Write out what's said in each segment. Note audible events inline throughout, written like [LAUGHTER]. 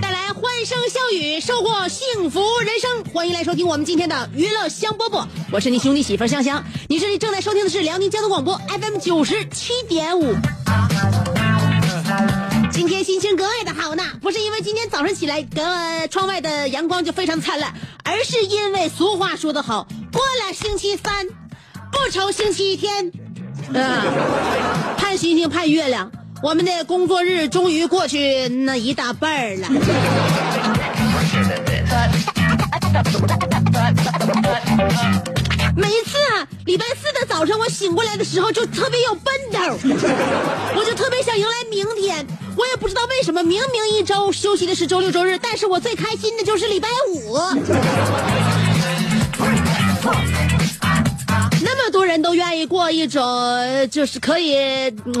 带来欢声笑语，收获幸福人生。欢迎来收听我们今天的娱乐香饽饽，我是你兄弟媳妇香香。你这里正在收听的是辽宁交通广播 FM 九十七点五。今天心情格外的好呢，不是因为今天早上起来，呃，窗外的阳光就非常灿烂，而是因为俗话说得好，过了星期三，不愁星期天。嗯，盼星星盼月亮，我们的工作日终于过去那一大半儿了。每一次啊，礼拜四的早上我醒过来的时候就特别有奔头，我就特别想迎来明天。我也不知道为什么，明明一周休息的是周六周日，但是我最开心的就是礼拜五。那么多人都愿意过一种就是可以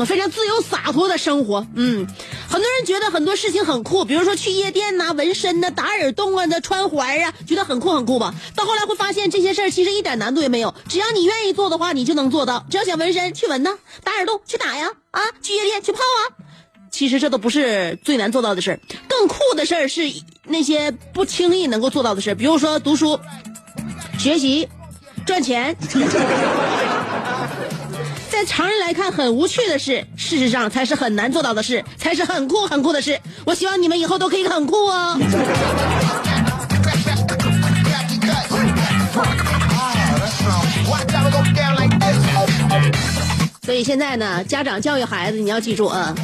非常自由洒脱的生活，嗯，很多人觉得很多事情很酷，比如说去夜店呐、纹身呐、打耳洞啊、那穿环啊，觉得很酷很酷吧。到后来会发现这些事儿其实一点难度也没有，只要你愿意做的话，你就能做到。只要想纹身去纹呐，打耳洞去打呀，啊，去夜店去泡啊。其实这都不是最难做到的事儿，更酷的事儿是那些不轻易能够做到的事儿，比如说读书、学习、赚钱。[LAUGHS] 在常人来看很无趣的事，事实上才是很难做到的事，才是很酷很酷的事。我希望你们以后都可以很酷哦。所以现在呢，家长教育孩子，你要记住啊，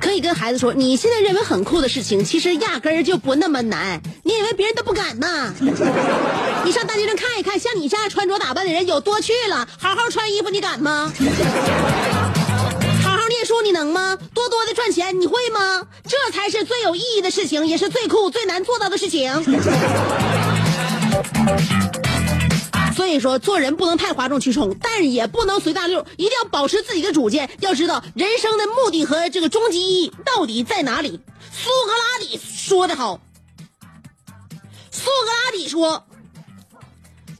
可以跟孩子说，你现在认为很酷的事情，其实压根儿就不那么难。你以为别人都不敢呐？[LAUGHS] 你上大街上看一看，像你这样穿着打扮的人有多去了。好好穿衣服，你敢吗？[LAUGHS] 好好念书，你能吗？多多的赚钱，你会吗？这才是最有意义的事情，也是最酷、最难做到的事情。[LAUGHS] 所以说，做人不能太哗众取宠，但也不能随大溜，一定要保持自己的主见。要知道人生的目的和这个终极意义到底在哪里。苏格拉底说得好，苏格拉底说：“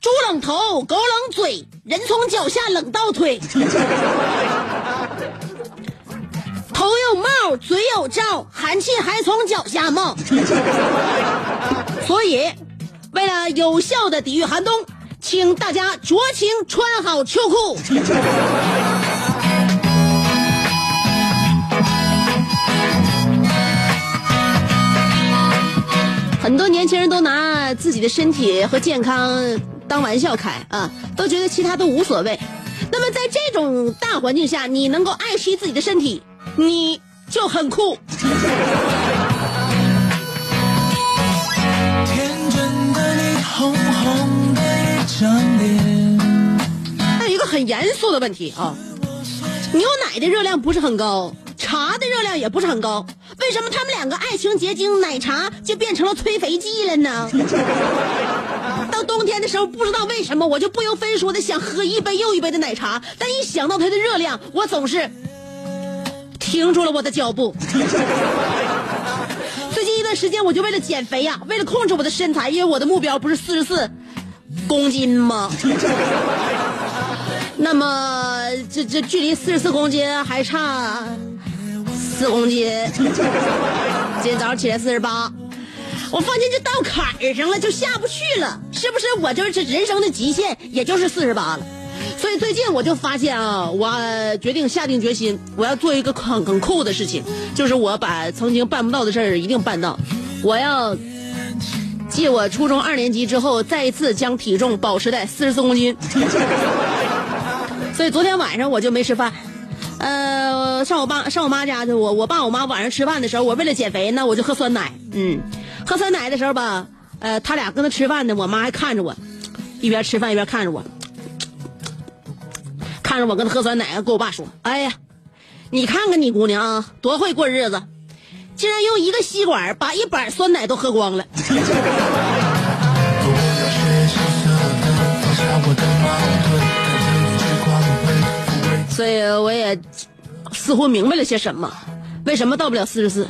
猪冷头，狗冷嘴，人从脚下冷到腿。[LAUGHS] 头有帽，嘴有罩，寒气还从脚下冒。所以，为了有效的抵御寒冬，请大家酌情穿好秋裤。很多年轻人都拿自己的身体和健康当玩笑开啊，都觉得其他都无所谓。那么在这种大环境下，你能够爱惜自己的身体，你就很酷。张脸。那有一个很严肃的问题啊，牛奶的热量不是很高，茶的热量也不是很高，为什么他们两个爱情结晶奶茶就变成了催肥剂了呢？[LAUGHS] 到冬天的时候，不知道为什么我就不由分说的想喝一杯又一杯的奶茶，但一想到它的热量，我总是停住了我的脚步。[LAUGHS] 最近一段时间，我就为了减肥呀、为了控制我的身材，因为我的目标不是四十四公斤吗？[LAUGHS] 那么这这距离四十四公斤还差四公斤。今天早上起来四十八，我发现就到坎儿上了，就下不去了，是不是？我就是人生的极限，也就是四十八了。所以最近我就发现啊，我决定下定决心，我要做一个很很酷的事情，就是我把曾经办不到的事儿一定办到。我要继我初中二年级之后，再一次将体重保持在四十四公斤。所以昨天晚上我就没吃饭，呃，上我爸上我妈家去，我我爸我妈晚上吃饭的时候，我为了减肥呢，我就喝酸奶，嗯，喝酸奶的时候吧，呃，他俩跟那吃饭呢，我妈还看着我，一边吃饭一边看着我，看着我跟他喝酸奶，跟我爸说，哎呀，你看看你姑娘啊，多会过日子，竟然用一个吸管把一板酸奶都喝光了。[LAUGHS] 所以我也似乎明白了些什么，为什么到不了四十四？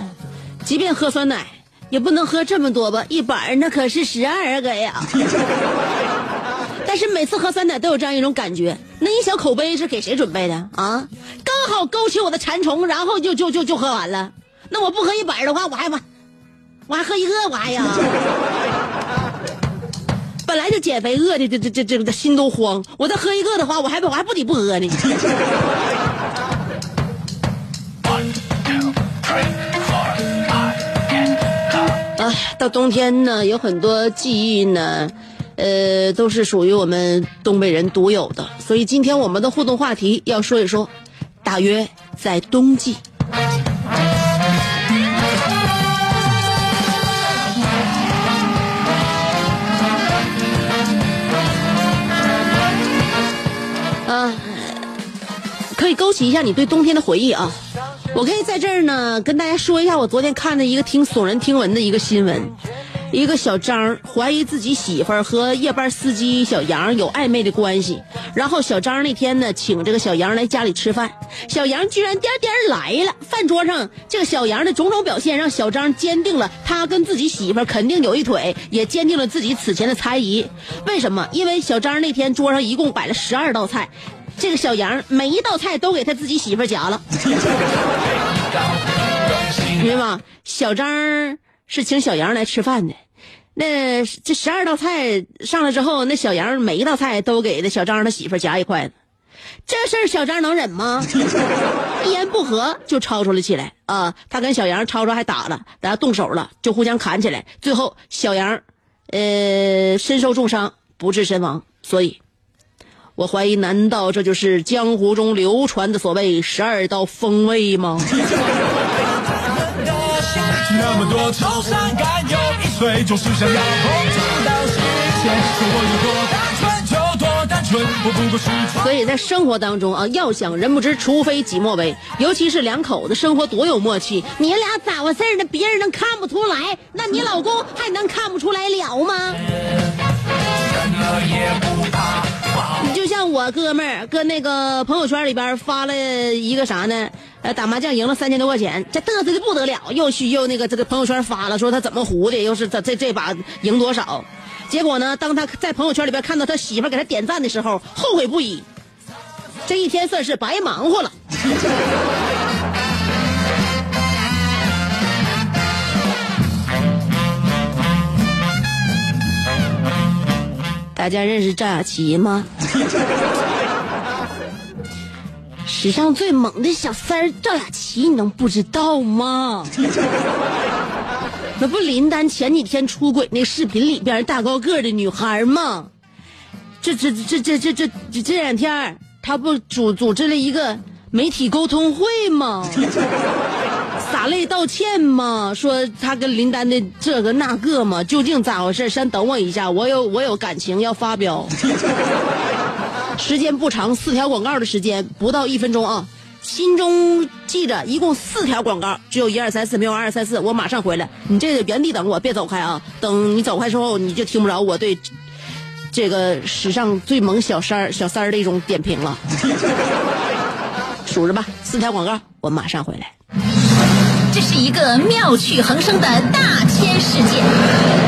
即便喝酸奶，也不能喝这么多吧？一板那可是十二个呀！[LAUGHS] 但是每次喝酸奶都有这样一种感觉，那一小口杯是给谁准备的啊？刚好勾起我的馋虫，然后就就就就喝完了。那我不喝一板的话，我还我我还喝一个，我还呀。本来就减肥饿的，这这这这这心都慌。我再喝一个的话，我还我还不得不喝呢。[LAUGHS] 哎，到冬天呢，有很多记忆呢，呃，都是属于我们东北人独有的。所以今天我们的互动话题要说一说，大约在冬季。啊，可以勾起一下你对冬天的回忆啊！我可以在这儿呢跟大家说一下，我昨天看的一个挺耸人听闻的一个新闻，一个小张怀疑自己媳妇儿和夜班司机小杨有暧昧的关系，然后小张那天呢请这个小杨来家里吃饭，小杨居然颠颠来了，饭桌上这个小杨的种种表现让小张坚定了他跟自己媳妇儿肯定有一腿，也坚定了自己此前的猜疑。为什么？因为小张那天桌上一共摆了十二道菜。这个小杨每一道菜都给他自己媳妇儿夹了，[LAUGHS] 明白吗？小张是请小杨来吃饭的，那这十二道菜上来之后，那小杨每一道菜都给那小张他媳妇夹一筷子，这事儿小张能忍吗？[LAUGHS] 一言不合就吵吵了起来啊！他跟小杨吵吵还打了，然后动手了，就互相砍起来，最后小杨呃身受重伤，不治身亡，所以。我怀疑，难道这就是江湖中流传的所谓十二道风味吗？[LAUGHS] 那么多愁善感，有一岁就是想要控制到时间，生活有多单纯所以在生活当中啊，要想人不知，除非己莫为。尤其是两口子生活多有默契，你俩咋回事呢？别人能看不出来，那你老公还能看不出来了吗？你就像我哥们儿搁那个朋友圈里边发了一个啥呢？呃，打麻将赢了三千多块钱，这嘚瑟的不得了，又去又那个这个朋友圈发了，说他怎么胡的，又是这这这把赢多少？结果呢，当他在朋友圈里边看到他媳妇给他点赞的时候，后悔不已，这一天算是白忙活了。[LAUGHS] 大家认识赵雅琪吗？史上最猛的小三赵雅琪，你能不知道吗？[LAUGHS] 那不林丹前几天出轨那视频里边大高个的女孩吗？这这这这这这这两天他不组组织了一个媒体沟通会吗？[LAUGHS] 洒泪道歉吗？说他跟林丹的这个那个吗，究竟咋回事？先等我一下，我有我有感情要发飙。时间不长，四条广告的时间不到一分钟啊。心中记着，一共四条广告，只有一二三四，没有二二三四。我马上回来，你这原地等我，别走开啊！等你走开之后，你就听不着我对这个史上最萌小三儿小三儿的一种点评了。数着吧，四条广告，我马上回来。这是一个妙趣横生的大千世界。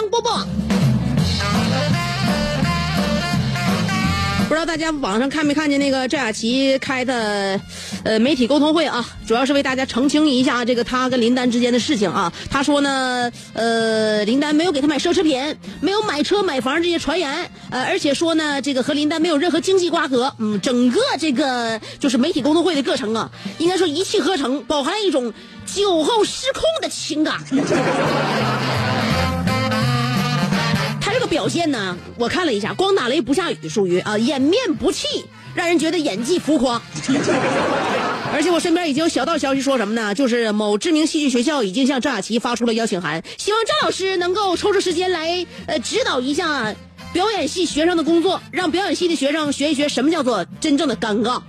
香饽饽。不知道大家网上看没看见那个赵雅琪开的呃媒体沟通会啊？主要是为大家澄清一下这个他跟林丹之间的事情啊。他说呢，呃，林丹没有给他买奢侈品，没有买车买房这些传言，呃，而且说呢，这个和林丹没有任何经济瓜葛。嗯，整个这个就是媒体沟通会的过程啊，应该说一气呵成，饱含一种酒后失控的情感。表现呢，我看了一下，光打雷不下雨，属于啊掩面不弃，让人觉得演技浮夸。[LAUGHS] 而且我身边已经有小道消息说什么呢？就是某知名戏剧学校已经向赵雅琪发出了邀请函，希望赵老师能够抽出时间来呃指导一下表演系学生的工作，让表演系的学生学一学什么叫做真正的尴尬。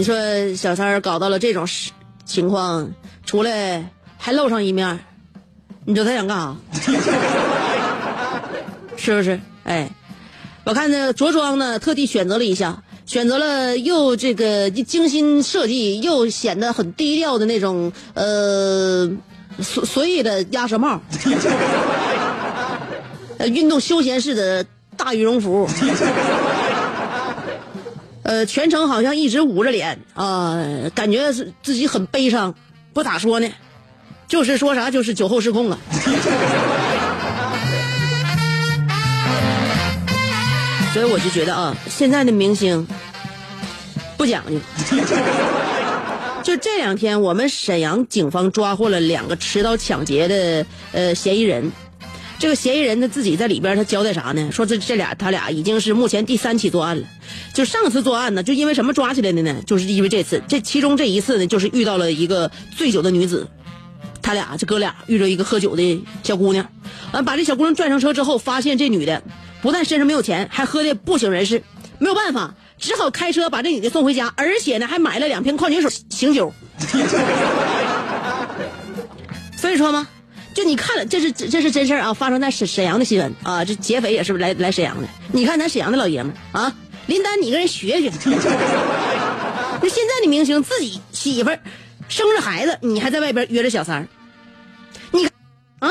你说小三儿搞到了这种事情况，出来还露上一面，你说他想干啥？[LAUGHS] 是不是？哎，我看这着装呢，特地选择了一下，选择了又这个精心设计，又显得很低调的那种呃随随意的鸭舌帽，呃运动休闲式的大羽绒服。呃，全程好像一直捂着脸啊、感觉是自己很悲伤，不咋说呢，就是说啥就是酒后失控了。[LAUGHS] 所以我就觉得啊，现在的明星不讲究。[LAUGHS] 就这两天，我们沈阳警方抓获了两个持刀抢劫的呃嫌疑人。这个嫌疑人他自己在里边，他交代啥呢？说这这俩他俩已经是目前第三起作案了。就上次作案呢，就因为什么抓起来的呢？就是因为这次，这其中这一次呢，就是遇到了一个醉酒的女子，他俩这哥俩遇着一个喝酒的小姑娘，完把这小姑娘拽上车之后，发现这女的不但身上没有钱，还喝的不省人事，没有办法，只好开车把这女的送回家，而且呢还买了两瓶矿泉水醒酒。[LAUGHS] 所以说嘛，就你看了，这是这是真事啊，发生在沈沈阳的新闻啊，这劫匪也是来来沈阳的。你看咱沈阳的老爷们啊，林丹，你跟人学学。[LAUGHS] 那现在的明星自己媳妇儿生着孩子，你还在外边约着小三儿，你看啊，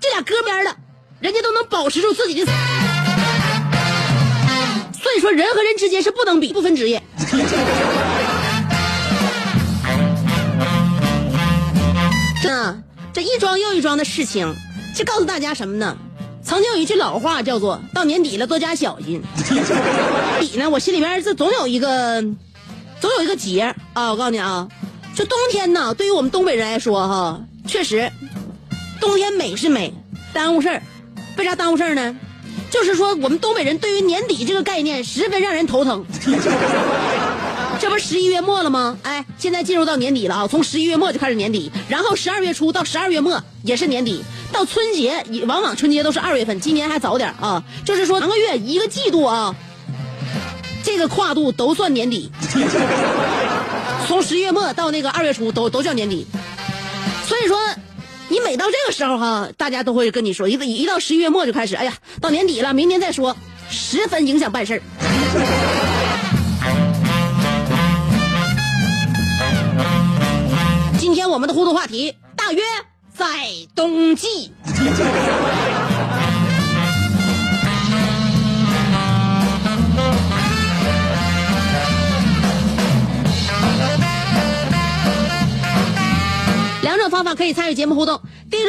这俩哥边儿的，人家都能保持住自己的。所以说，人和人之间是不能比，不分职业。那 [LAUGHS] 这一桩又一桩的事情，就告诉大家什么呢？曾经有一句老话叫做“到年底了，多加小心 [LAUGHS] ”。底呢，我心里面这总有一个，总有一个结啊！我告诉你啊，就冬天呢，对于我们东北人来说哈，确实，冬天美是美，耽误事儿。为啥耽误事儿呢？就是说，我们东北人对于年底这个概念十分让人头疼。[LAUGHS] 这不十一月末了吗？哎，现在进入到年底了啊！从十一月末就开始年底，然后十二月初到十二月末也是年底，到春节也往往春节都是二月份，今年还早点啊。就是说，两个月一个季度啊，这个跨度都算年底。从十一月末到那个二月初都都叫年底，所以说。你每到这个时候哈，大家都会跟你说，一一到十一月末就开始，哎呀，到年底了，明年再说，十分影响办事儿。今天我们的互动话题大约在冬季。两种方法可以参与节目互动，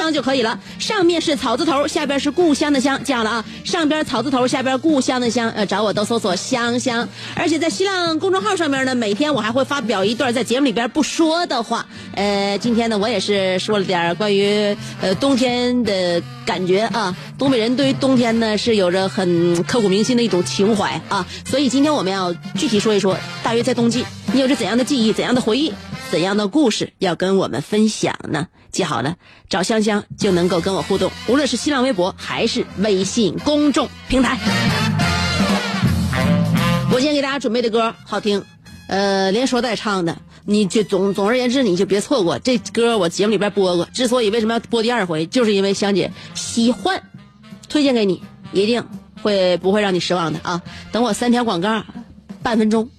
香就可以了。上面是草字头，下边是故乡的乡，记好了啊！上边草字头，下边故乡的乡，呃，找我都搜索香香。而且在新浪公众号上面呢，每天我还会发表一段在节目里边不说的话。呃，今天呢，我也是说了点关于呃冬天的感觉啊。东北人对于冬天呢是有着很刻骨铭心的一种情怀啊，所以今天我们要具体说一说，大约在冬季，你有着怎样的记忆、怎样的回忆、怎样的故事要跟我们分享呢？记好了，找香香就能够跟我互动，无论是新浪微博还是微信公众平台。我今天给大家准备的歌好听，呃，连说带唱的，你就总总而言之你就别错过这歌，我节目里边播过。之所以为什么要播第二回，就是因为香姐喜欢，推荐给你，一定会不会让你失望的啊！等我三条广告，半分钟，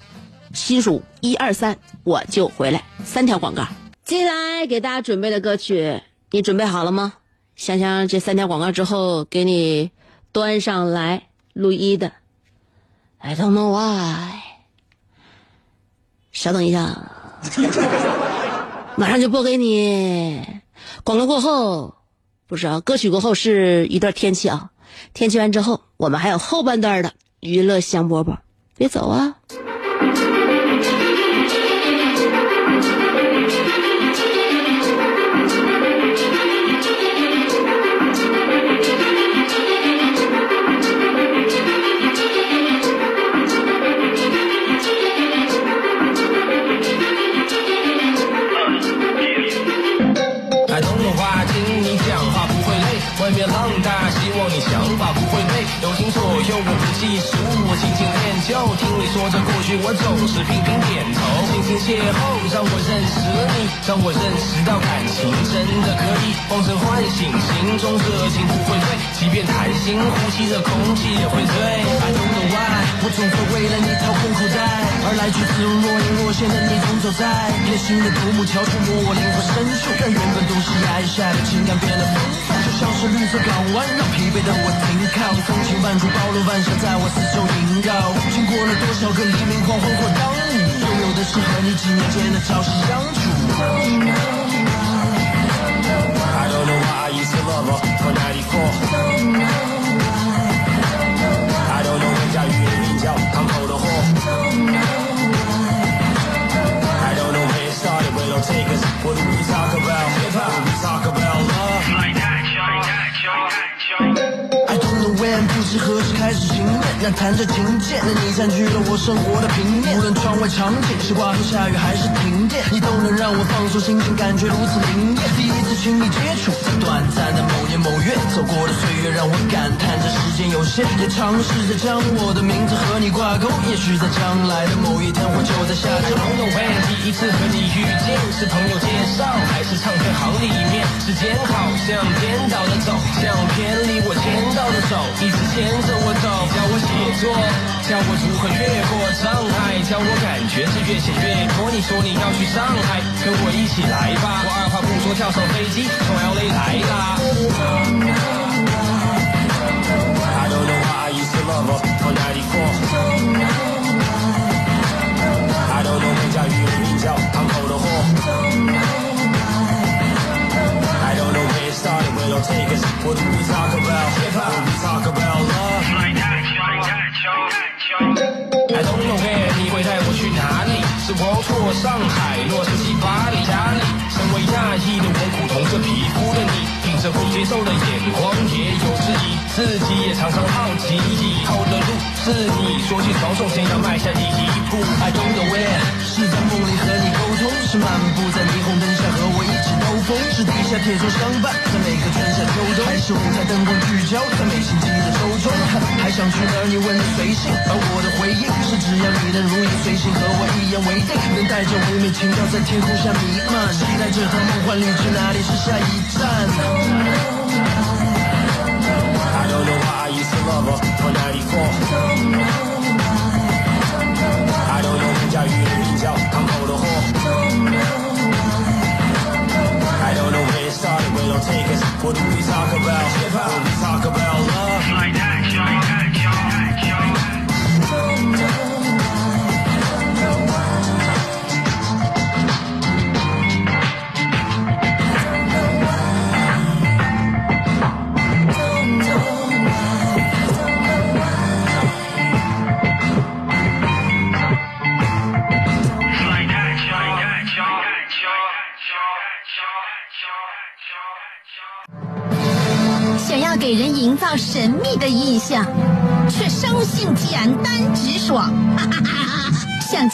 心数一二三，我就回来。三条广告，接下来给大家准备的歌曲，你准备好了吗？香香这三条广告之后给你端上来，陆一的。I don't know why。稍等一下，[LAUGHS] 马上就播给你。广告过后，不是啊，歌曲过后是一段天气啊。天气完之后，我们还有后半段的娱乐香饽饽，别走啊！右，我不计数，我轻轻练就。听你说着过去，我总是频频点头。轻轻邂逅，让我认识你，让我认识到感情真的可以放声唤醒，心中热情不会退。即便谈心，呼吸着空气也会醉。爱懂的 why，我总会为了你掏空口袋，而来去自如若隐若现的你总走在贴心的独木桥触摸我灵魂深处，让原本都是崖下的情感变得丰富，像是绿色港湾，让疲惫的我停靠。你风情万种，包罗万象，在我四周萦绕。经过了多少个黎明、黄昏或当午，拥有的是和你几年间的朝夕相处。I don't know why I used to love her for 94. I don't know 人家与你比较堂口的货。I don't know where it started, where it'll take us. What do we talk about? Hip hop. 是何时开始情面，那弹着琴键的你占据了我生活的平面。无论窗外场景是刮风下雨还是停电，你都能让我放松心情，感觉如此灵验。次亲密接触，在短暂的某年某月，走过的岁月让我感叹这时间有限，也尝试着将我的名字和你挂钩。也许在将来的某一天，我就在下周。I don't know when，第一次和你遇见，是朋友介绍还是唱片行里面？时间好像颠倒的走，像偏离我牵到的手，一直牵着我走。教我写作，教我如何越过障碍，教我感觉是越写越多。你说你要去上海，跟我一起来吧。我二话不说跳上飞 机，从 LA 来啦。I don't know why I used to love her for 94. I don't know 人家与你比较堂口的货。I don't know where it started, where it'll take us. What do we talk about? Hip hop. We talk about love. 是我错上海、洛杉矶、巴黎、家里。身为亚裔的我，苦同着皮肤的你，这不接受的眼光也有质疑，自己也常常好奇以后的路是你说起双手，先要迈下第一步。I don't know where 是在梦里和你沟通，是漫步在霓虹灯下和我一起兜风，是地下铁中相伴在每个春夏秋冬，还是舞台灯光聚焦在每星期的周中？还想去哪儿？你问的随性，而我的回应是只要你能如影随形，和我一言为定，能带着唯美情调在天空下弥漫，期待这趟梦幻旅程哪里是下一站 I don't know why I used to love her 94. I don't know where it started, where it'll take us. What do we talk about? What do we talk about?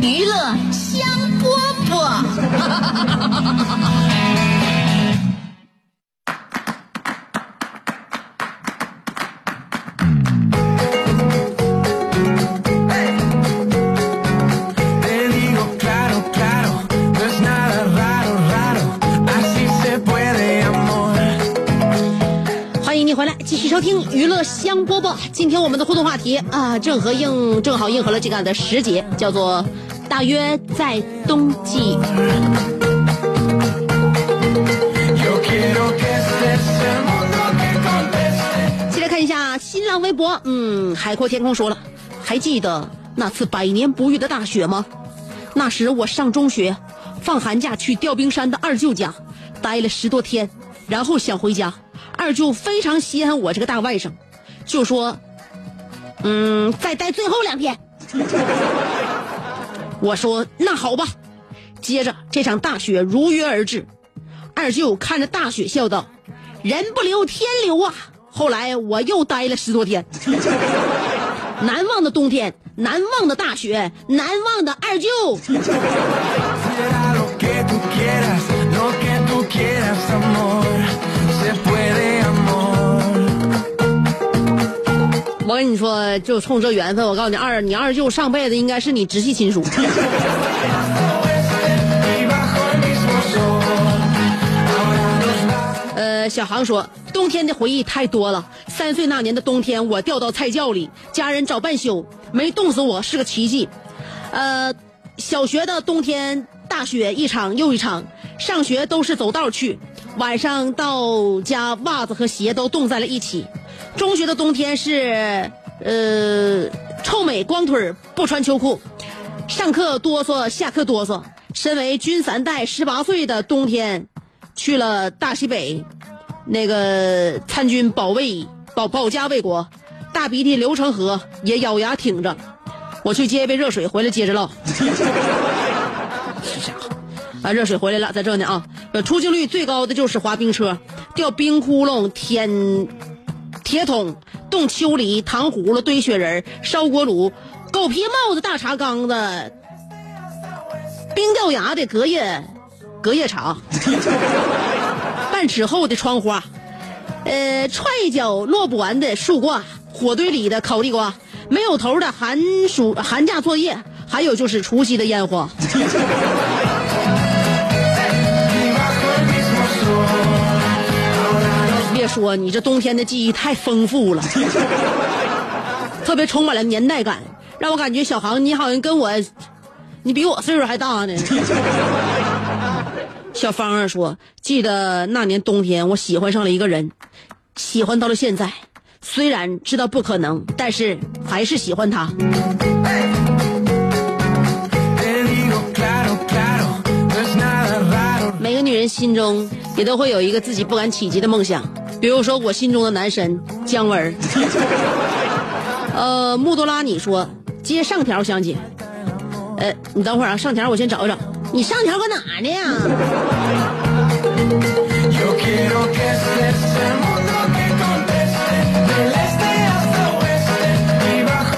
娱乐香饽饽。欢迎你回来，继续收听娱乐香饽饽。今天我们的互动话题啊，正合应正好应和了这个的时节，叫做大约在冬季。先来看一下新浪微博，嗯，海阔天空说了，还记得那次百年不遇的大雪吗？那时我上中学，放寒假去吊冰山的二舅家，待了十多天，然后想回家。二舅非常稀罕我这个大外甥，就说：“嗯，再待最后两天。”我说：“那好吧。”接着这场大雪如约而至，二舅看着大雪笑道：“人不留天留啊！”后来我又待了十多天，[LAUGHS] 难忘的冬天，难忘的大雪，难忘的二舅。我跟你说，就冲这缘分，我告诉你，二你二舅上辈子应该是你直系亲属。[LAUGHS] 呃，小航说，冬天的回忆太多了。三岁那年的冬天，我掉到菜窖里，家人找半宿没冻死我，是个奇迹。呃，小学的冬天大雪一场又一场，上学都是走道去，晚上到家袜子和鞋都冻在了一起。中学的冬天是，呃，臭美光腿儿不穿秋裤，上课哆嗦，下课哆嗦。身为军三代，十八岁的冬天，去了大西北，那个参军保卫保保家卫国，大鼻涕流成河，也咬牙挺着。我去接一杯热水，回来接着唠。是啥？啊，热水回来了，在这呢啊。出镜率最高的就是滑冰车，掉冰窟窿、天铁桶、冻秋梨、糖葫芦、堆雪人、烧锅炉、狗皮帽子、大茶缸子、冰掉牙的隔夜隔夜茶，[LAUGHS] 半尺厚的窗花，呃，踹一脚落不完的树挂，火堆里的烤地瓜，没有头的寒暑寒假作业，还有就是除夕的烟花。说你这冬天的记忆太丰富了，特别充满了年代感，让我感觉小航你好像跟我，你比我岁数还大呢。[LAUGHS] 小芳儿说：“记得那年冬天，我喜欢上了一个人，喜欢到了现在。虽然知道不可能，但是还是喜欢他。心中也都会有一个自己不敢企及的梦想，比如说我心中的男神姜文。[LAUGHS] 呃，穆多拉，你说接上条，香姐。呃，你等会儿啊，上条我先找一找。你上条搁哪呢呀？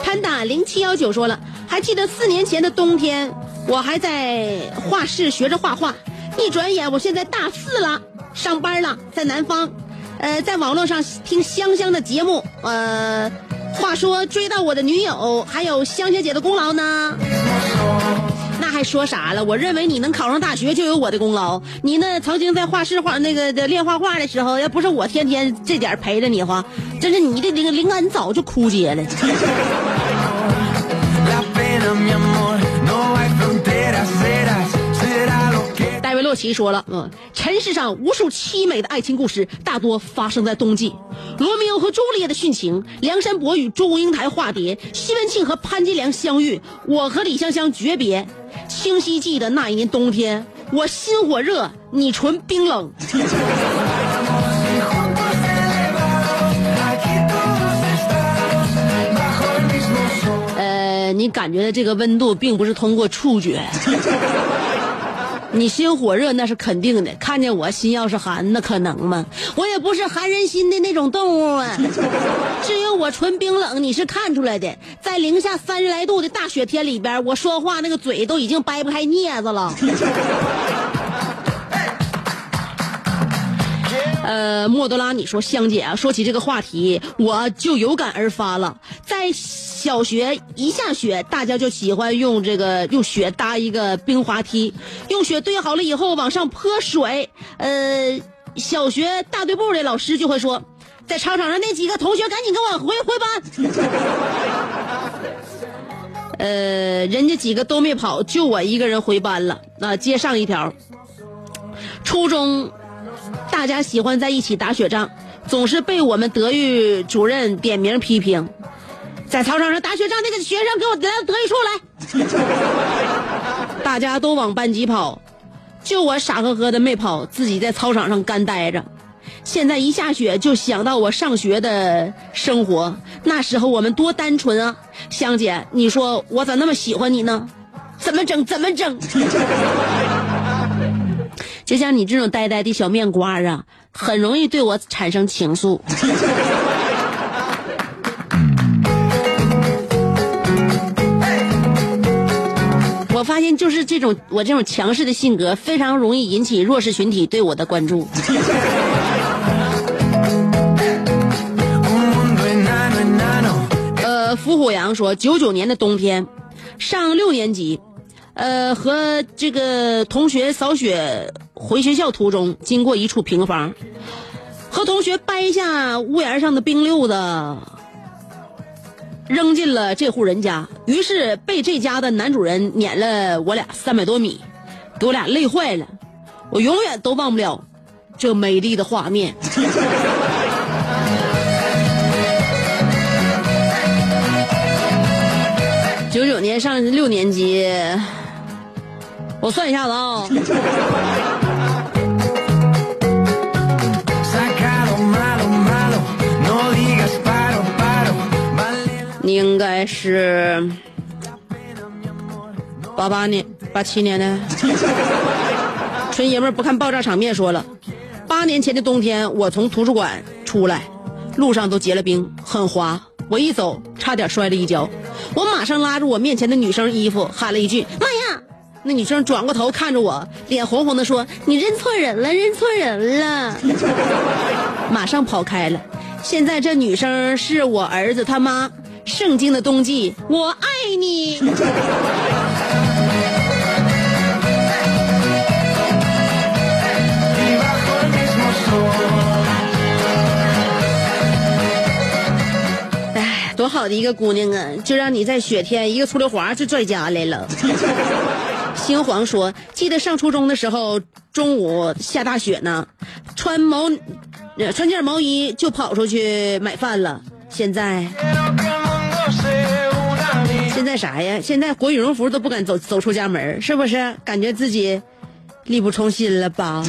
潘达零七幺九说了，还记得四年前的冬天，我还在画室学着画画，一转眼我现在大四了，上班了，在南方，呃，在网络上听香香的节目，呃，话说追到我的女友，还有香香姐的功劳呢。那还说啥了？我认为你能考上大学就有我的功劳。你那，曾经在画室画那个练画画的时候，要不是我天天这点陪着你的话，真是你的灵灵感早就枯竭了。洛奇说了，嗯，尘世上无数凄美的爱情故事，大多发生在冬季。罗密欧和朱丽叶的殉情，梁山伯与祝英台化蝶，西门庆和潘金莲相遇，我和李香香诀别。清晰记得那一年冬天，我心火热，你唇冰冷。[LAUGHS] 呃，你感觉的这个温度，并不是通过触觉。你心火热那是肯定的，看见我心要是寒，那可能吗？我也不是寒人心的那种动物啊。[LAUGHS] 至于我纯冰冷，你是看出来的，在零下三十来度的大雪天里边，我说话那个嘴都已经掰不开镊子了。[LAUGHS] 呃，莫多拉，你说香姐啊，说起这个话题，我就有感而发了。在小学一下雪，大家就喜欢用这个用雪搭一个冰滑梯，用雪堆好了以后往上泼水。呃，小学大队部的老师就会说，在操场上那几个同学赶紧给我回回班。呃，人家几个都没跑，就我一个人回班了。那、接上一条，初中大家喜欢在一起打雪仗，总是被我们德育主任点名批评。在操场上打雪仗那个学生，给我来到德育处来！[LAUGHS] 大家都往班级跑，就我傻呵呵的没跑，自己在操场上干待着。现在一下雪就想到我上学的生活，那时候我们多单纯啊！香姐，你说我咋那么喜欢你呢？怎么整？怎么整？就像你这种呆呆的小面瓜啊，很容易对我产生情愫。我发现，就是这种我这种强势的性格，非常容易引起弱势群体对我的关注。呃，伏虎阳说，九九年的冬天，上六年级，呃，和这个同学扫雪回学校途中，经过一处平房，和同学掰下屋檐上的冰溜子，扔进了这户人家，于是被这家的男主人撵了我俩三百多米，给我俩累坏了，我永远都忘不了这美丽的画面。[LAUGHS] 九九年上六年级，我算一下子啊、应该是八八年、八七年的。[LAUGHS] 纯爷们儿不看爆炸场面说了，八年前的冬天，我从图书馆出来，路上都结了冰，很滑。我一走，差点摔了一跤。我马上拉住我面前的女生衣服，喊了一句：“妈呀！”那女生转过头看着我，脸红红的说：“你认错人了，认错人了。”马上跑开了。现在这女生是我儿子他妈。圣经的冬季，我爱你。[LAUGHS] 哎，多好的一个姑娘啊！就让你在雪天一个出溜滑就拽家来了。[LAUGHS] 星皇说：“记得上初中的时候，中午下大雪呢，穿毛，呃穿件毛衣就跑出去买饭了。现在，现在啥呀？现在裹羽绒服都不敢走走出家门，是不是？感觉自己力不从心了吧？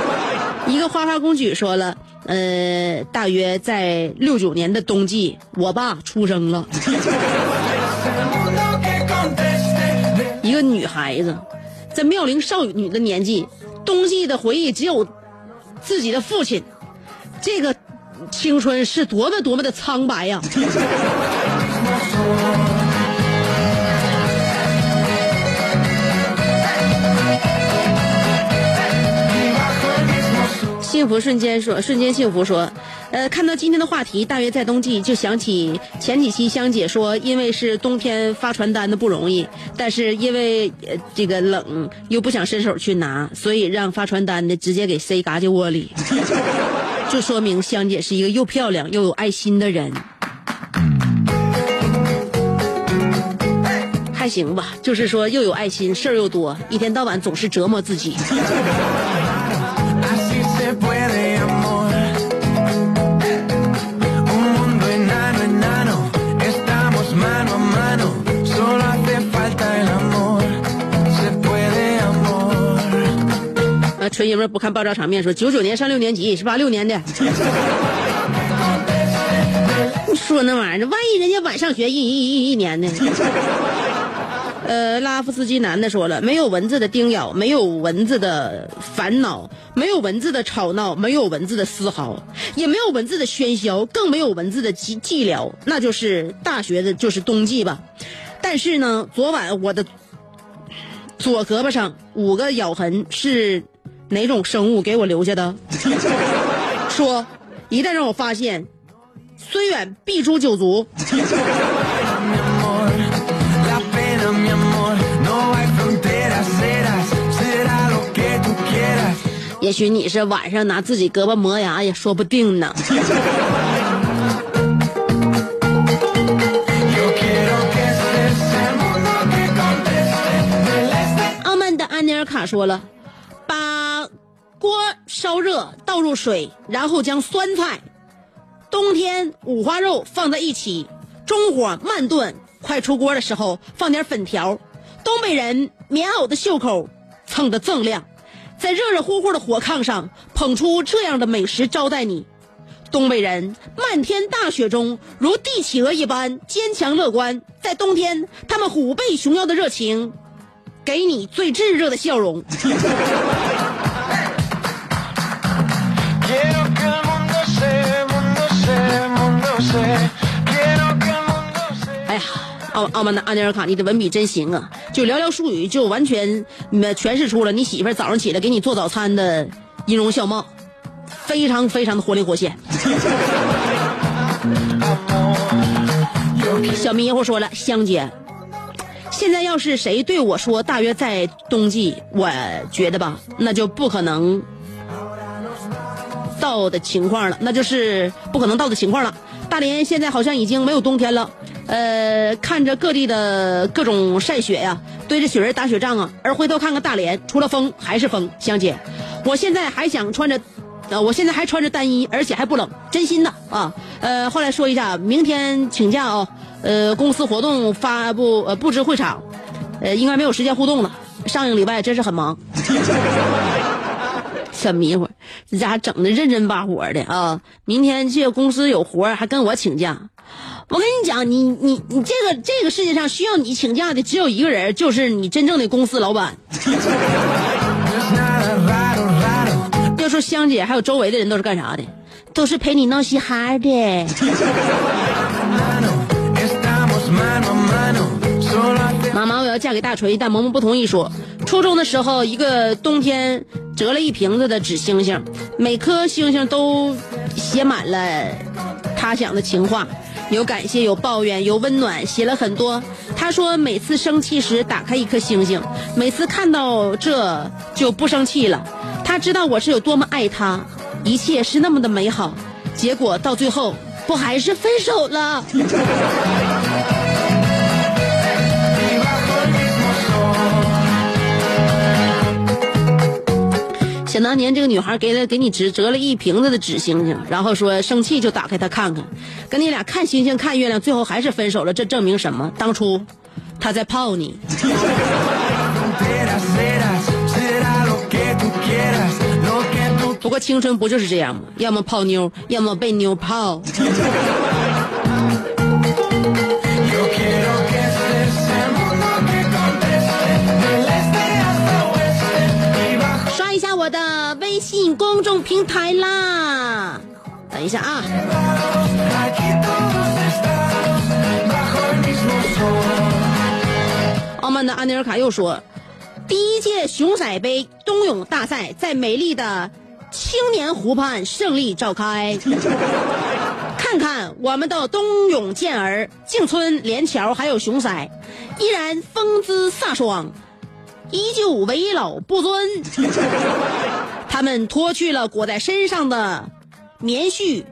[LAUGHS] 一个花花公举说了，呃，大约在六九年的冬季，我爸出生了。一个女孩子，在妙龄少女的年纪，冬季的回忆只有自己的父亲，这个青春是多么多么的苍白呀！[LAUGHS] 幸福瞬间说，瞬间幸福说，呃，看到今天的话题，大约在冬季，就想起前几期香姐说，因为是冬天发传单的不容易，但是因为这个冷又不想伸手去拿，所以让发传单的直接给塞嘎叽窝里，[LAUGHS] 就说明香姐是一个又漂亮又有爱心的人。还行吧，就是说又有爱心，事儿又多，一天到晚总是折磨自己。纯爷们不看爆炸场面说，九九年上六年级是八六年的。[LAUGHS] 说那玩意儿，万一人家晚上学一一一一年呢？[LAUGHS] 呃，拉夫斯基男的说了，没有蚊子的叮咬，没有蚊子的烦恼，没有蚊子的吵闹，没有蚊子的嘶嚎，也没有蚊子的喧嚣，更没有蚊子的寂寂寥，那就是大学的，就是冬季吧。但是呢，昨晚我的左胳膊上五个咬痕是哪种生物给我留下的？[LAUGHS] 说，一旦让我发现，虽远必诛九族。也许你是晚上拿自己胳膊磨牙也说不定呢。阿曼的安尼尔卡说了。锅烧热，倒入水，然后将酸菜、冬天五花肉放在一起，中火慢炖，快出锅的时候放点粉条。东北人棉袄的袖口蹭得锃亮，在热热乎乎的火炕上捧出这样的美食招待你。东北人漫天大雪中如帝企鹅一般坚强乐观，在冬天他们虎背熊腰的热情，给你最炙热的笑容。哎呀，傲傲慢的安尼尔卡，你的文笔真行啊！就寥寥数语，就完全呃诠释出了你媳妇儿早上起来给你做早餐的音容笑貌，非常非常的活灵活现。[LAUGHS] 小迷糊说了，香姐，现在要是谁对我说大约在冬季，我觉得吧，那就不可能到的情况了，那就是不可能到的情况了。大连现在好像已经没有冬天了，呃，看着各地的各种晒雪呀，堆着雪人打雪仗啊，而回头看看大连，除了风还是风。香姐，我现在还想穿着，呃，我现在还穿着单衣，而且还不冷，真心的啊。呃，后来说一下，明天请假哦，呃，公司活动发布呃布置会场，呃，应该没有时间互动了。上个礼拜真是很忙。小迷糊，这家整的认真巴火的啊！明天这个公司有活儿还跟我请假。我跟你讲，你你你这个这个世界上需要你请假的只有一个人，就是你真正的公司老板。[LAUGHS] 要说香姐还有周围的人都是干啥的？都是陪你闹嘻哈的。妈妈，我要嫁给大锤，但萌萌不同意说。初中的时候，一个冬天折了一瓶子的纸星星，每颗星星都写满了他想的情话，有感谢，有抱怨，有温暖，写了很多。他说每次生气时打开一颗星星，每次看到这就不生气了。他知道我是有多么爱他，一切是那么的美好，结果到最后不还是分手了？[LAUGHS] 想当年，这个女孩给了给你折折了一瓶子的纸星星，然后说生气就打开它看看，跟你俩看星星看月亮，最后还是分手了。这证明什么？当初他在泡你。[LAUGHS] 不过青春不就是这样吗？要么泡妞，要么被妞泡。我的微信公众平台啦。等一下啊，aquí todos estamos. Bajo el mismo sol. 傲慢的安尼尔卡又说，第一届熊仔杯冬泳大赛在美丽的青年湖畔胜利召开。[LAUGHS] 看看我们的冬泳健儿、静村连桥还有熊仔，依然风姿飒爽，依旧为老不尊。[LAUGHS] 他们脱去了裹在身上的棉絮，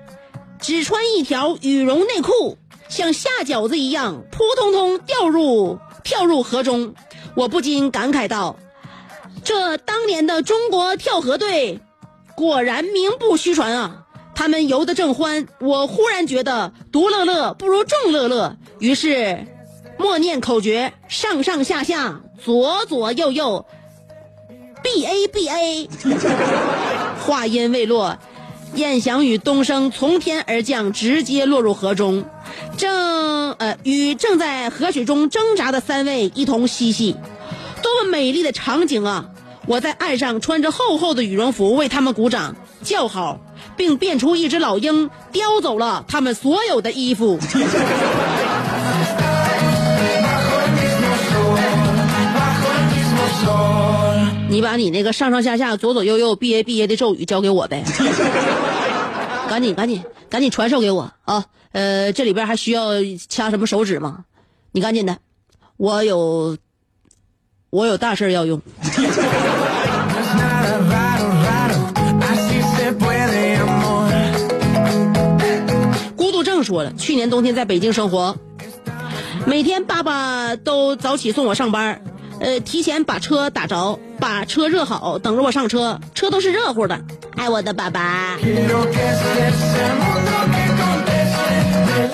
只穿一条羽绒内裤，像下饺子一样扑通通掉入跳入河中。我不禁感慨道：“这当年的中国跳河队，果然名不虚传啊！”他们游得正欢，我忽然觉得独乐乐不如众乐乐，于是默念口诀：上上下下，左左右右，B A B A。话音未落，燕翔与东升从天而降，直接落入河中，正呃与正在河水中挣扎的三位一同嬉戏，多么美丽的场景啊！我在岸上穿着厚厚的羽绒服为他们鼓掌叫好。并变出一只老鹰，叼走了他们所有的衣服。你把你那个上上下下、左左右右、B A B A 的咒语交给我呗，[LAUGHS] 赶紧赶紧赶紧传授给我啊！呃，这里边还需要掐什么手指吗？你赶紧的，我有我有大事要用。[LAUGHS] 孤独症说了，去年冬天在北京生活，每天爸爸都早起送我上班，呃，提前把车打着，把车热好，等着我上车，车都是热乎的。爱我的爸爸。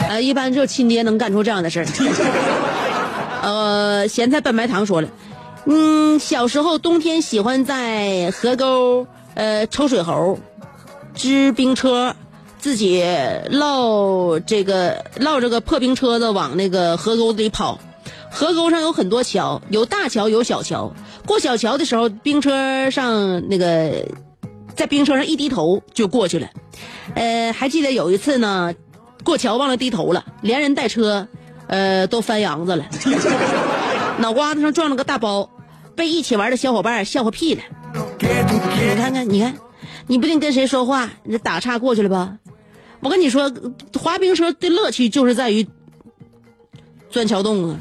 呃，一般就亲爹能干出这样的事儿。[LAUGHS] 呃，咸菜拌白糖说了，嗯，小时候冬天喜欢在河沟呃抽水猴，支冰车。自己绕这个绕这个破冰车子往那个河沟里跑，河沟上有很多桥，有大桥有小桥。过小桥的时候，冰车上那个在冰车上一低头就过去了。呃，还记得有一次呢，过桥忘了低头了，连人带车，呃，都翻扬子了，[LAUGHS] 脑瓜子上撞了个大包，被一起玩的小伙伴笑话屁了。你看看，你看，你不定跟谁说话，你打岔过去了吧？我跟你说，滑冰车的乐趣就是在于钻桥洞啊。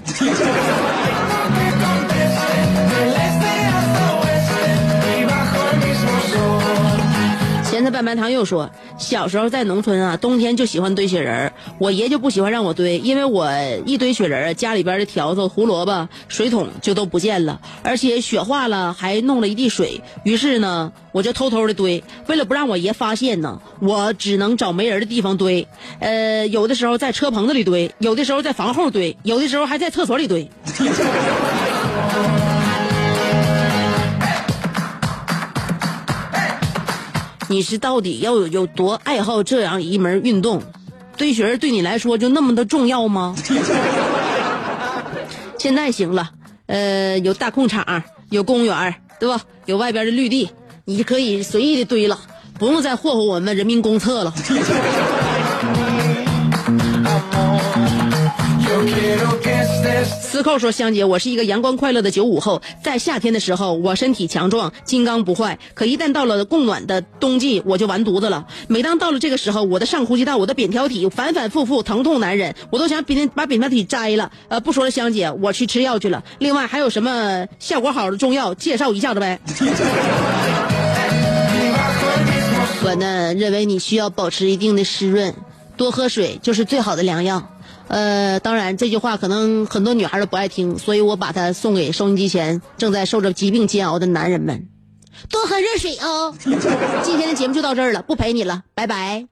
咸菜拌白糖又说，小时候在农村啊，冬天就喜欢堆雪人我爷就不喜欢让我堆，因为我一堆雪人家里边的条子、胡萝卜、水桶就都不见了，而且雪化了还弄了一地水。于是呢，我就偷偷的堆，为了不让我爷发现呢，我只能找没人的地方堆。呃，有的时候在车棚子里堆，有的时候在房后堆，有的时候还在厕所里堆。[LAUGHS] 你是到底要有有多爱好这样一门运动？堆雪人对你来说就那么的重要吗？[LAUGHS] 现在行了，呃，有大空场，有公园，对吧？有外边的绿地，你可以随意的堆了，不用再霍霍我们人民公厕了。司寇说：“香姐，我是一个阳光快乐的九五后，在夏天的时候，我身体强壮，金刚不坏。可一旦到了供暖的冬季，我就完犊子了。每当到了这个时候，我的上呼吸道、我的扁桃体反反复复疼痛难忍，我都想扁把扁桃体摘了。呃，不说了，香姐，我去吃药去了。另外，还有什么效果好的中药，介绍一下子呗？[LAUGHS] 我呢，认为你需要保持一定的湿润，多喝水就是最好的良药。”呃，当然，这句话可能很多女孩都不爱听，所以我把它送给收音机前正在受着疾病煎熬的男人们，多喝热水哦。今天的节目就到这儿了，不陪你了，拜拜。